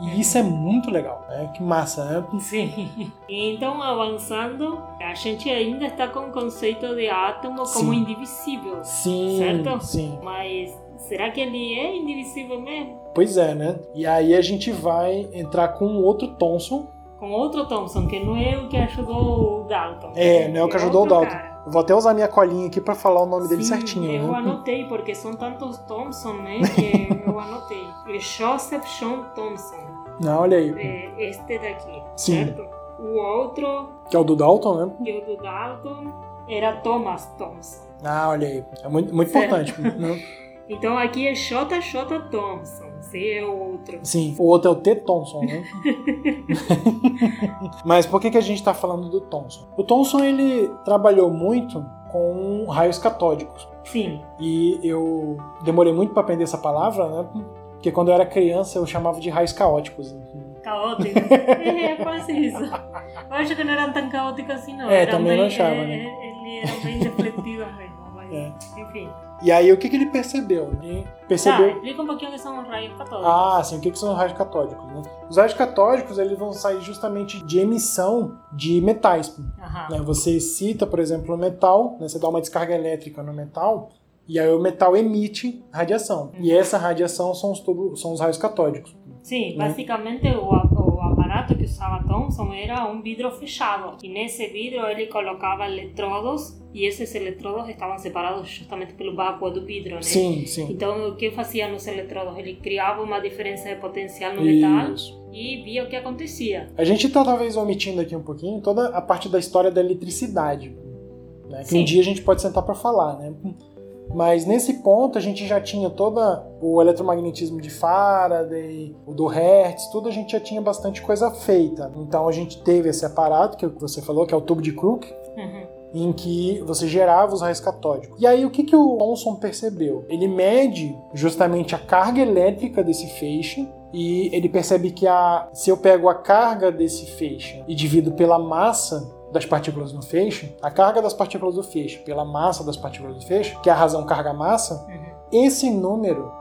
E isso é muito legal, né? Que massa, né? Sim. Então, avançando, a gente ainda está com o conceito de átomo como Sim. indivisível. Sim, Certo? sim. Mas será que ele é indivisível mesmo? Pois é, né? E aí a gente vai entrar com outro Thomson, Com outro Thomson, que não é o que ajudou o Dalton. É, não é o que ajudou o Dalton. cara. Vou até usar minha colinha aqui pra falar o nome dele Sim, certinho, Eu né? anotei, porque são tantos Thomson, né? Que eu anotei. É Joseph Sean Thomson. Não, olha aí. é este daqui, Sim. certo? O outro, Que é o do Dalton, né? que é o do Dalton, era Thomas Thomson. Ah, olha aí. É muito, muito importante. né? Então aqui é JJ Thompson, é outro. Sim. O outro é o T. Thompson, né? Mas por que, que a gente tá falando do Thomson? O Thomson, ele trabalhou muito com raios catódicos. Sim, E eu demorei muito pra aprender essa palavra, né? Porque quando eu era criança eu chamava de raios caóticos. caótico. é, quase isso. Eu acho que não eram tão caóticos assim, não. É, Eram também não bem- achava, é, né? é, Ele era bem refletido mesmo. Mas É. enfim. E aí, o que, que ele percebeu? Ele percebeu... Tá, explica um pouquinho o que são os raios catódicos. Ah, sim, o que, que são os raios catódicos? Né? Os raios catódicos eles vão sair justamente de emissão de metais. Aham. né? Você excita, por exemplo, o metal, né? você dá uma descarga elétrica no metal, e aí o metal emite radiação. E essa radiação são os, tubo- são os raios catódicos. Sim, né? basicamente o aparato que usava Thomson era um vidro fechado. E nesse vidro ele colocava eletrodos e esses eletrodos estavam separados justamente pelo vácuo do vidro, né? Sim, sim. Então, o que fazia nos eletrodos? Ele criava uma diferença de potencial no metal Isso. e via o que acontecia. A gente está talvez omitindo aqui um pouquinho toda a parte da história da eletricidade, né? que um Sim. dia a gente pode sentar para falar, né? Mas nesse ponto a gente já tinha todo o eletromagnetismo de Faraday, o do Hertz, tudo a gente já tinha bastante coisa feita. Então a gente teve esse aparato que você falou, que é o tubo de Crook, Uhum. em que você gerava os raios catódicos. E aí o que, que o Thomson percebeu? Ele mede justamente a carga elétrica desse feixe e ele percebe que a, se eu pego a carga desse feixe e divido pela massa das partículas no feixe, a carga das partículas do feixe pela massa das partículas do feixe, que é a razão carga-massa, Uhum. esse número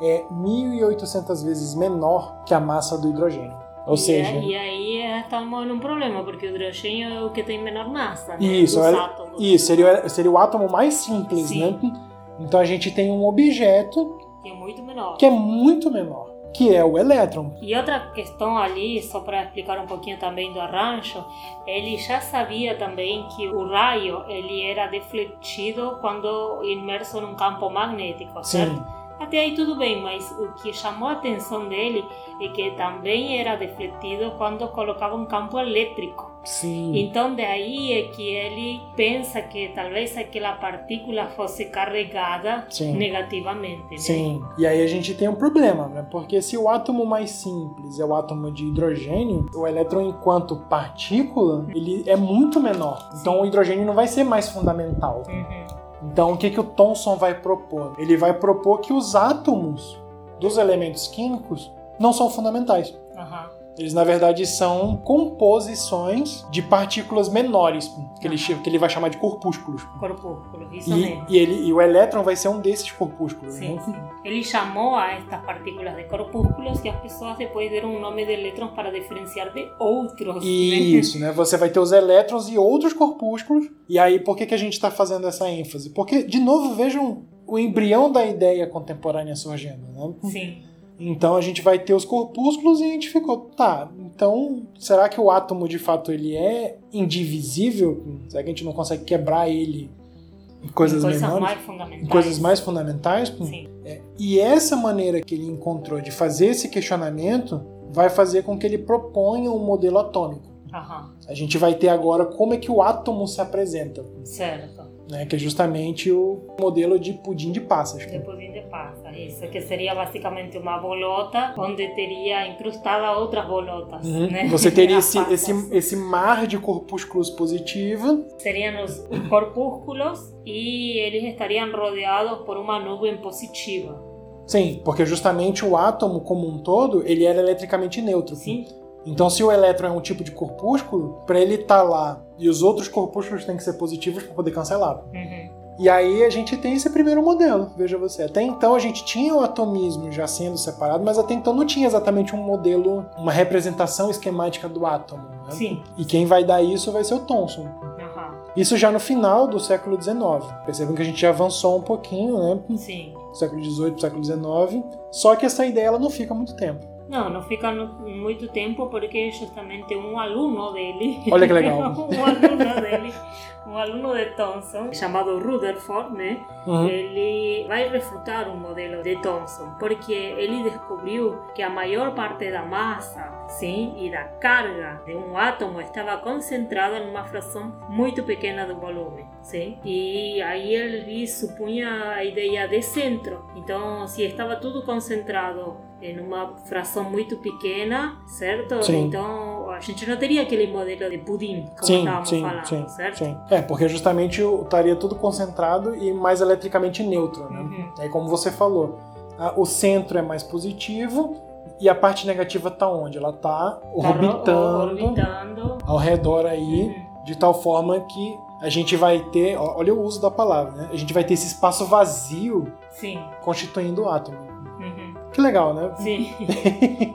é 1.800 vezes menor que a massa do hidrogênio. Ou e, seja, E aí estamos num problema, porque o hidrogênio é o que tem menor massa. Né? Isso, é- isso seria, seria o átomo mais simples, Sim. né? Então a gente tem um objeto Que é muito menor. que é muito menor, que é o elétron. E outra questão ali, só para explicar um pouquinho também do arranjo, ele já sabia também que o raio ele era defletido quando imerso num campo magnético, certo? Sim, Até aí tudo bem, mas o que chamou a atenção dele é que também era defletido quando colocava um campo elétrico. Sim. Então, daí é que ele pensa que talvez aquela partícula fosse carregada Sim. negativamente. Né? Sim. E aí a gente tem um problema, né? Porque se o átomo mais simples é o átomo de hidrogênio, o elétron enquanto partícula, ele é muito menor. Então o hidrogênio não vai ser mais fundamental. Uhum. Então o que, que o Thomson vai propor? Ele vai propor que os átomos dos elementos químicos não são fundamentais. Aham. Eles, na verdade, são composições de partículas menores, que ele, que ele vai chamar de corpúsculos. Corpúsculo, isso E, mesmo. e ele, e o elétron vai ser um desses corpúsculos. Sim, né? sim. Ele chamou a estas partículas de corpúsculos e as pessoas depois deram um nome de elétrons para diferenciar de outros. né? Isso, né? Você vai ter os elétrons e outros corpúsculos. E aí, por que, que a gente está fazendo essa ênfase? Porque, de novo, vejam o embrião da ideia contemporânea surgindo, né? Sim. Então a gente vai ter os corpúsculos e a gente ficou, tá, então será que o átomo de fato ele é indivisível? Será que a gente não consegue quebrar ele em coisas, coisas menores? mais fundamentais. Em coisas mais fundamentais? Sim. É, E essa maneira que ele encontrou de fazer esse questionamento vai fazer com que ele proponha um modelo atômico. Aham. A gente vai ter agora como é que o átomo se apresenta, Certo. Né? que é justamente o modelo de pudim de passas. De pudim de passa. Isso, que seria basicamente uma bolota onde teria incrustada outras bolotas. Uhum. Né? Você teria esse, esse, esse mar de corpúsculos positiva Seriam os corpúsculos e eles estariam rodeados por uma nuvem positiva. Sim, porque justamente o átomo como um todo, ele era eletricamente neutro. Sim? Então, se o elétron é um tipo de corpúsculo, para ele estar lá e os outros corpúsculos têm que ser positivos para poder cancelar. Uhum. E aí a gente tem esse primeiro modelo, veja você. Até então a gente tinha o atomismo já sendo separado, mas até então não tinha exatamente um modelo, uma representação esquemática do átomo. Né? Sim. E quem vai dar isso vai ser o Thomson. Aham. Isso já no final do século XIX. Percebam que a gente já avançou um pouquinho, né? Sim. século XVIII século XIX. Só que essa ideia ela não fica muito tempo. Não, não fica no- muito tempo porque justamente um aluno dele. Olha que legal. um aluno dele, um aluno de Thomson, chamado Rutherford, né? Uhum. Ele vai refutar um modelo de Thomson, porque ele descobriu que a maior parte da massa, sim, e da carga de um átomo estava concentrada numa fração muito pequena do volume, sim. E aí ele supunha a ideia de centro. Então, se estava tudo concentrado em uma fração muito pequena, certo? Sim. Então, a gente não teria aquele modelo de pudim, como Sim, estávamos sim, falando, sim, certo? sim. É, porque justamente estaria tudo concentrado e mais eletricamente neutro, né? Uhum. Aí, como você falou, a- o centro é mais positivo e a parte negativa tá onde? Ela tá Tá ro- orbitando orbitando. ao redor aí, Uhum. de tal forma que a gente vai ter, olha o uso da palavra, né? A gente vai ter esse espaço vazio Sim. constituindo o átomo. Que legal, né? Sim.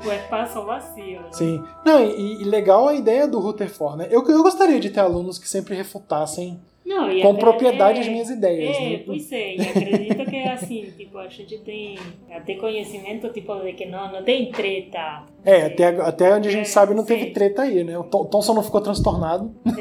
o espaço vazio. Né? Sim. Não, e, e, legal a ideia do Rutherford, né? Eu, eu gostaria de ter alunos que sempre refutassem não, com até, propriedade as minhas ideias. É, né? pois é, e acredito que é assim, tipo, a gente tem até conhecimento tipo, de que não, não tem treta. É, até, até onde a gente é, sabe não teve sim. treta aí, né? O Thomson não ficou transtornado.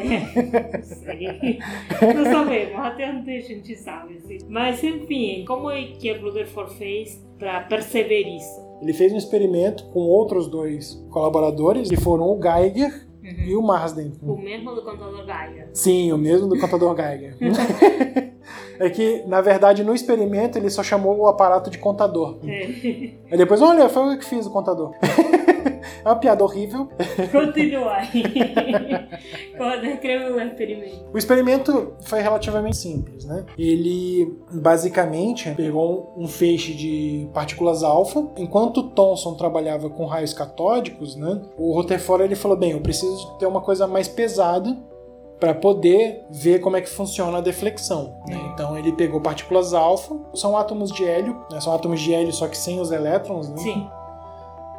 É, não sabemos, até onde a gente sabe. Mas, enfim, como é que o Rutherford fez para perceber isso? Ele fez um experimento com outros dois colaboradores, que foram o Geiger Uhum. e o Marsden. O mesmo do contador Geiger. Sim, o mesmo do contador Geiger. é que, na verdade, no experimento ele só chamou o aparato de contador. É. Aí depois, olha, foi eu que fiz o contador. é uma piada horrível. Continua aí. Como descreve o experimento? O experimento foi relativamente simples, né? Ele basicamente pegou um feixe de partículas alfa. Enquanto Thomson trabalhava com raios catódicos, né? O Rutherford ele falou: bem, eu preciso ter uma coisa mais pesada para poder ver como é que funciona a deflexão. Né? Então ele pegou partículas alfa, são átomos de hélio, né? são átomos de hélio só que sem os elétrons, né? Sim.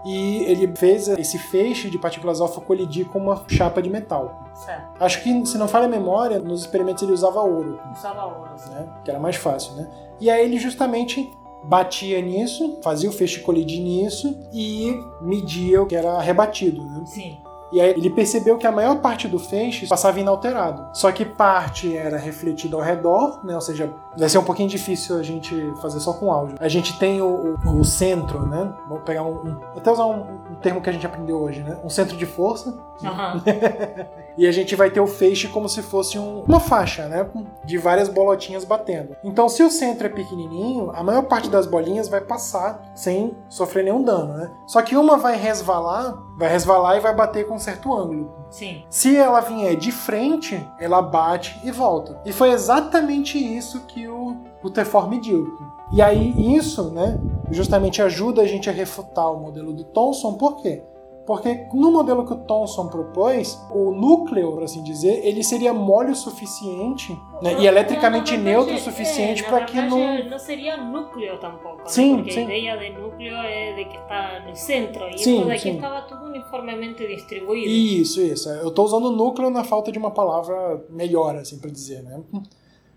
E ele fez esse feixe de partículas alfa colidir com uma chapa de metal. Certo. Acho que, se não falha a memória, nos experimentos ele usava ouro, Usava ouro. sim. né? que era mais fácil. Né? E aí ele justamente batia nisso, fazia o feixe colidir nisso e media o que era rebatido. Né? Sim. E aí ele percebeu que a maior parte do feixe passava inalterado. Só que parte era refletida ao redor, né? Ou seja, vai ser um pouquinho difícil a gente fazer só com áudio. A gente tem o, o, o centro, né? Pegar um, um. Até usar um, um, termo que a gente aprendeu hoje, né? Um centro de força. Uhum. e a gente vai ter o feixe como se fosse um, uma faixa, né? De várias bolotinhas batendo. Então, se o centro é pequenininho, a maior parte das bolinhas vai passar sem sofrer nenhum dano, né? Só que uma vai resvalar, vai resvalar e vai bater com um certo ângulo. Sim. Se ela vier de frente, ela bate e volta. E foi exatamente isso que o Rutherford mediu. E aí isso, né, justamente ajuda a gente a refutar o modelo do Thomson, por quê? Porque no modelo que o Thomson propôs, o núcleo, por assim dizer, ele seria mole o suficiente né, e eletricamente verdade, neutro o é, suficiente na para que não. não seria núcleo tampouco. né? Sim, Porque sim. a ideia de núcleo é de que está no centro. E Sim, isso daqui sim. estava tudo uniformemente distribuído. Isso, isso. Eu estou usando núcleo na falta de uma palavra melhor, assim, para dizer, né?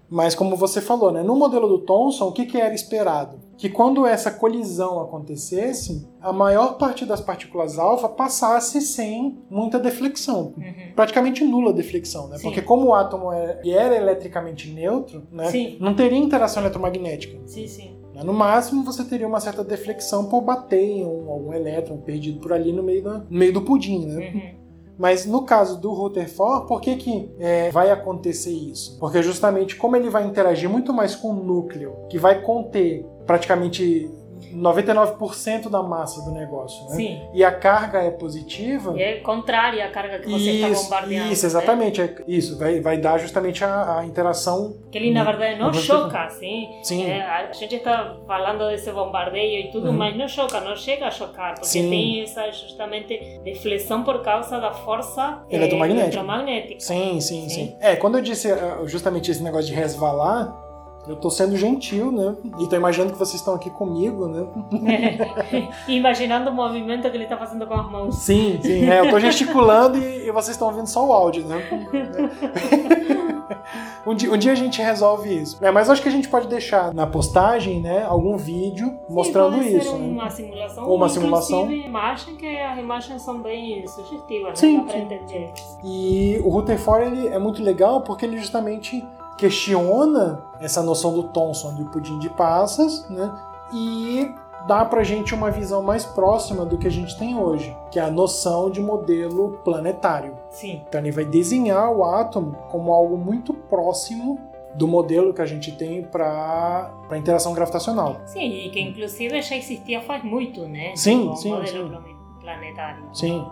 Mas como você falou, né, no modelo do Thomson, o que, que era esperado? Que quando essa colisão acontecesse, a maior parte das partículas alfa passasse sem muita deflexão. Uhum. Praticamente nula deflexão, né? Sim. Porque como o átomo é- era eletricamente neutro, né, Sim. não teria interação eletromagnética. Sim, sim. né? No máximo, você teria uma certa deflexão por bater em um- algum elétron perdido por ali no meio, da- no meio do pudim, né? Uhum. Mas no caso do Rutherford, por que, que é, vai acontecer isso? Porque justamente como ele vai interagir muito mais com o núcleo, que vai conter praticamente 99% da massa do negócio, né? Sim. E a carga é positiva. E é contrária à carga que você está bombardeando. isso, né? exatamente. é- Isso, vai, vai dar justamente a, a interação. Que ele, na verdade, não choca, sim. Sim. É, a gente está falando desse bombardeio e tudo, Uhum. mas não choca, não chega a chocar, porque Sim. tem essa justamente deflexão por causa da força eh, Eletromagnética. eletromagnética. Sim, sim, sim, Sim. É, quando eu disse ah, justamente esse negócio de resvalar, eu tô sendo gentil, né? E tô imaginando que vocês estão aqui comigo, né? Imaginando o movimento que ele está fazendo com as mãos. Sim, sim. É, eu tô gesticulando e, e vocês estão ouvindo só o áudio, né? um, dia, um dia a gente resolve isso. É, mas acho que a gente pode deixar na postagem, né, algum vídeo mostrando Sim, pode isso. Né? uma simulação. Ou uma simulação. Imagem que as imagens são bem sugestivas, Sim, né? Dá sim. entender. E o Rutherford ele é muito legal porque ele justamente questiona essa noção do Thomson de pudim de passas, né? E dá pra gente uma visão mais próxima do que a gente tem hoje, que é a noção de modelo planetário. Sim. Então ele vai desenhar o átomo como algo muito próximo do modelo que a gente tem para a interação gravitacional. Sim, e que inclusive já existia faz muito, né? Sim, o sim, modelo sim. plane- planetário. Sim.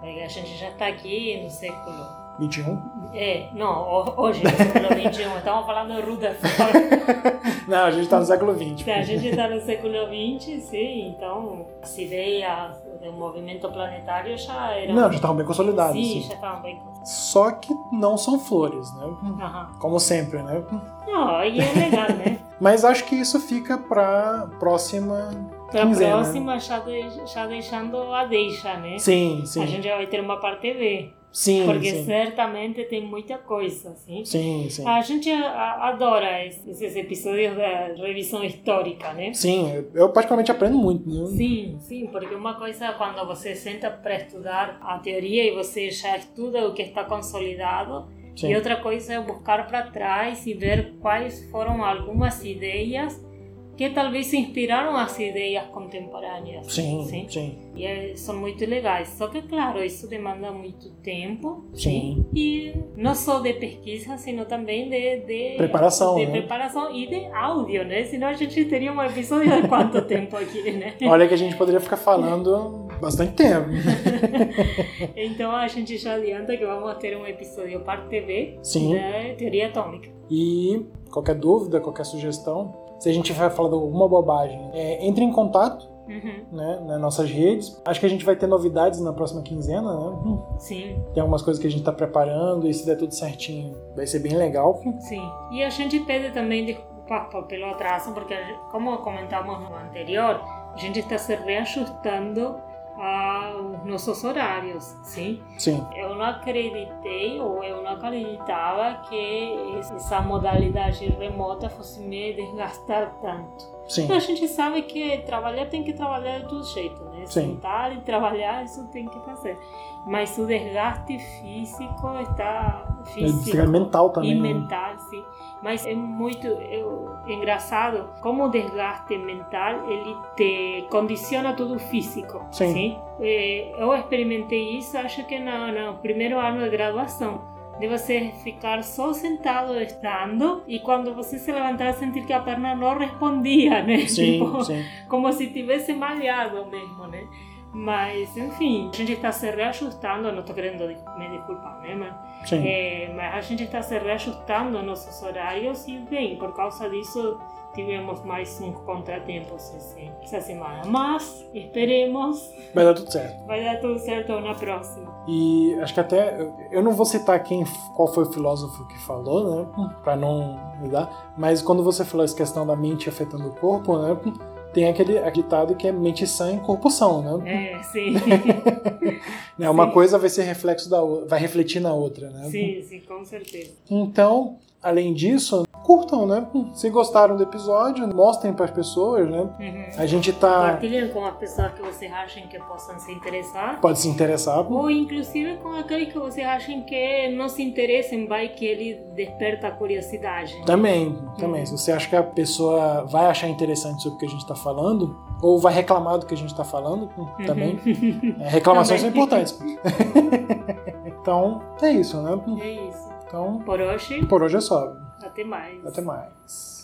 Porque a gente já está aqui no século 21? É, não, hoje, no século XXI, estamos falando Rutherford. não, a gente está no século XX. A gente está no século XX, sim, então as ideias do movimento planetário já eram... Não, já estavam bem consolidadas. Sim, sim. já estavam bem consolidadas. Só que não são flores, né? Uhum. Como sempre, né? Não, aí é legal, né? Mas acho que isso fica para próxima Para a próxima, já, de, já deixando a deixa, né? Sim, sim. A gente já vai ter uma parte B. Sim, porque sim. certamente tem muita coisa, sim? Sim, sim. A gente adora esses episódios da revisão histórica, né? Sim, eu particularmente aprendo muito. Né? Sim, sim, porque uma coisa é quando você senta para estudar a teoria e você já estuda o que está consolidado, Sim. e outra coisa é buscar para trás e ver quais foram algumas ideias que talvez se inspiraram as ideias contemporâneas. Sim, sim. E é- são muito legais. Só que, claro, isso demanda muito tempo. Sim. E não só de pesquisa, sino também de, de Preparação, de né? preparação e de áudio, né? Senão a gente teria um episódio de quanto tempo aqui, né? Olha que a gente poderia ficar falando bastante tempo. Então a gente já adianta que vamos ter um episódio parte B Sim. da teoria atômica. E qualquer dúvida, qualquer sugestão, se a gente vai falar de alguma bobagem, é, entre em contato Uhum. né, nas nossas redes. Acho que a gente vai ter novidades na próxima quinzena, né? Hum, Sim, Tem algumas coisas que a gente está preparando e se der tudo certinho, vai ser bem legal. sim. E a gente pede também desculpas por- pelo atraso, porque como comentamos no anterior, a gente está se reajustando aos nossos horários, sim? Sim, Eu não acreditei ou eu não acreditava que essa modalidade remota fosse me desgastar tanto. sim, A gente sabe que trabalhar tem que trabalhar de todo jeito, né? Sim. Sentar e trabalhar, isso tem que fazer. Mas o desgaste físico está físico Fica mental também. e né? mental, sim. Mas é muito eu, engraçado como o desgaste mental ele te condiciona tudo o físico. Sim. Eh, Eu experimentei isso, acho que no, no primeiro ano de graduação. De você ficar só sentado estando e quando você se levantar sentir que a perna não respondia, né? Sim, Tipo, sim. como se tivesse malhado mesmo, né? Mas, enfim, a gente está se reajustando, não estou querendo me desculpar, né? Mas sim. é, mas a gente está se reajustando nossos horários e, bem, por causa disso tivemos mais uns contratempos esse, essa semana. Mas esperemos, Vai dar tudo certo. vai dar tudo certo na próxima. E acho que até. Eu não vou citar quem, qual foi o filósofo que falou, né? Pra não me dar. Mas quando você falou essa questão da mente afetando o corpo, né? Tem aquele ditado que é mente sã em corpo são, né? É, sim, Né, Uma sim. coisa vai ser reflexo da outra, vai refletir na outra, né? sim, sim, com certeza. Então, além disso, curtam, né? Se gostaram do episódio, mostrem para as pessoas, né? Uhum. A gente tá. Compartilhem com as pessoas que vocês achem que possam se interessar. Pode se interessar. Ou inclusive com aqueles que vocês achem que não se interessem, vai que ele desperta a curiosidade. né? Também, também. Uhum. Se você acha que a pessoa vai achar interessante sobre o que a gente está falando, ou vai reclamar do que a gente está falando, também. É, reclamações Uhum. Também. são importantes. então, é isso, né? É isso. Então, Por hoje, por hoje é só. Até mais. Até mais.